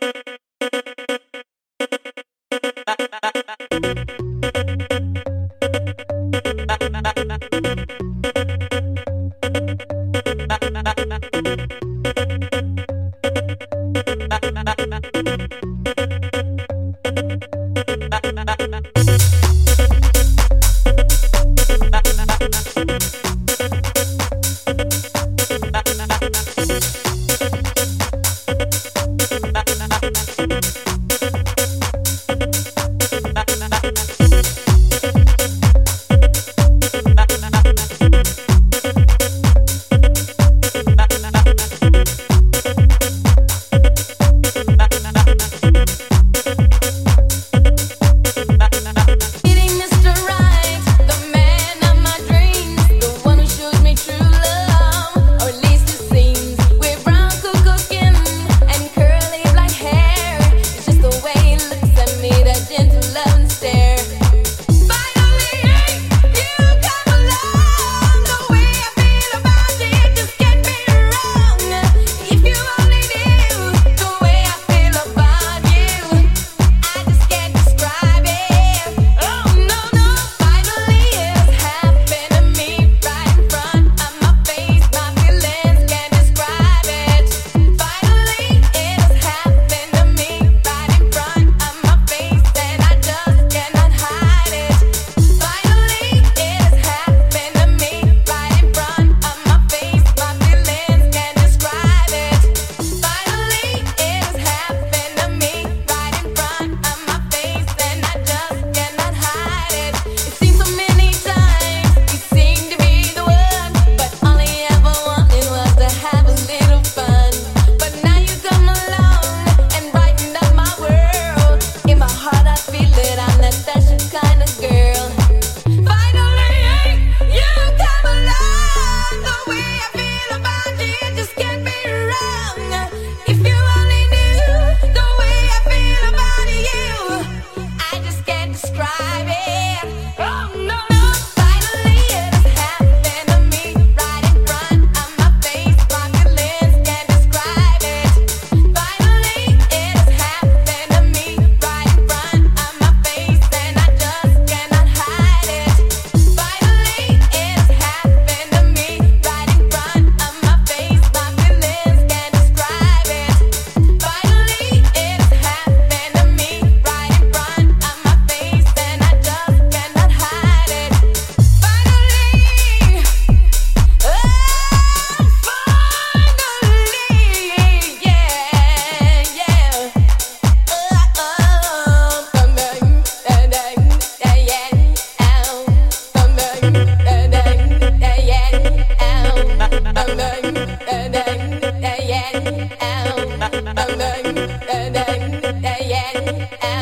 you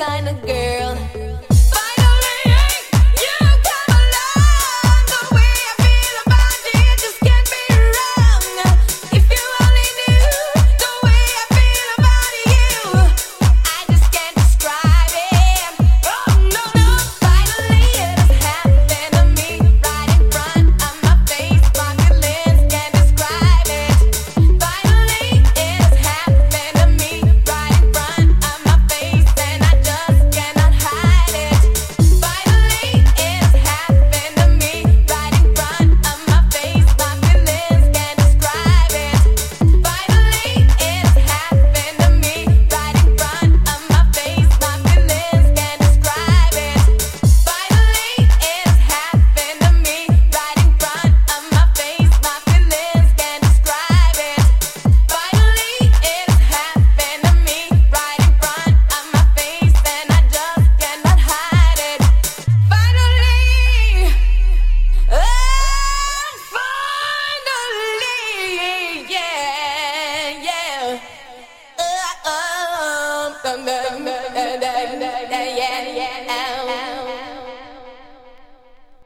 kind of girl.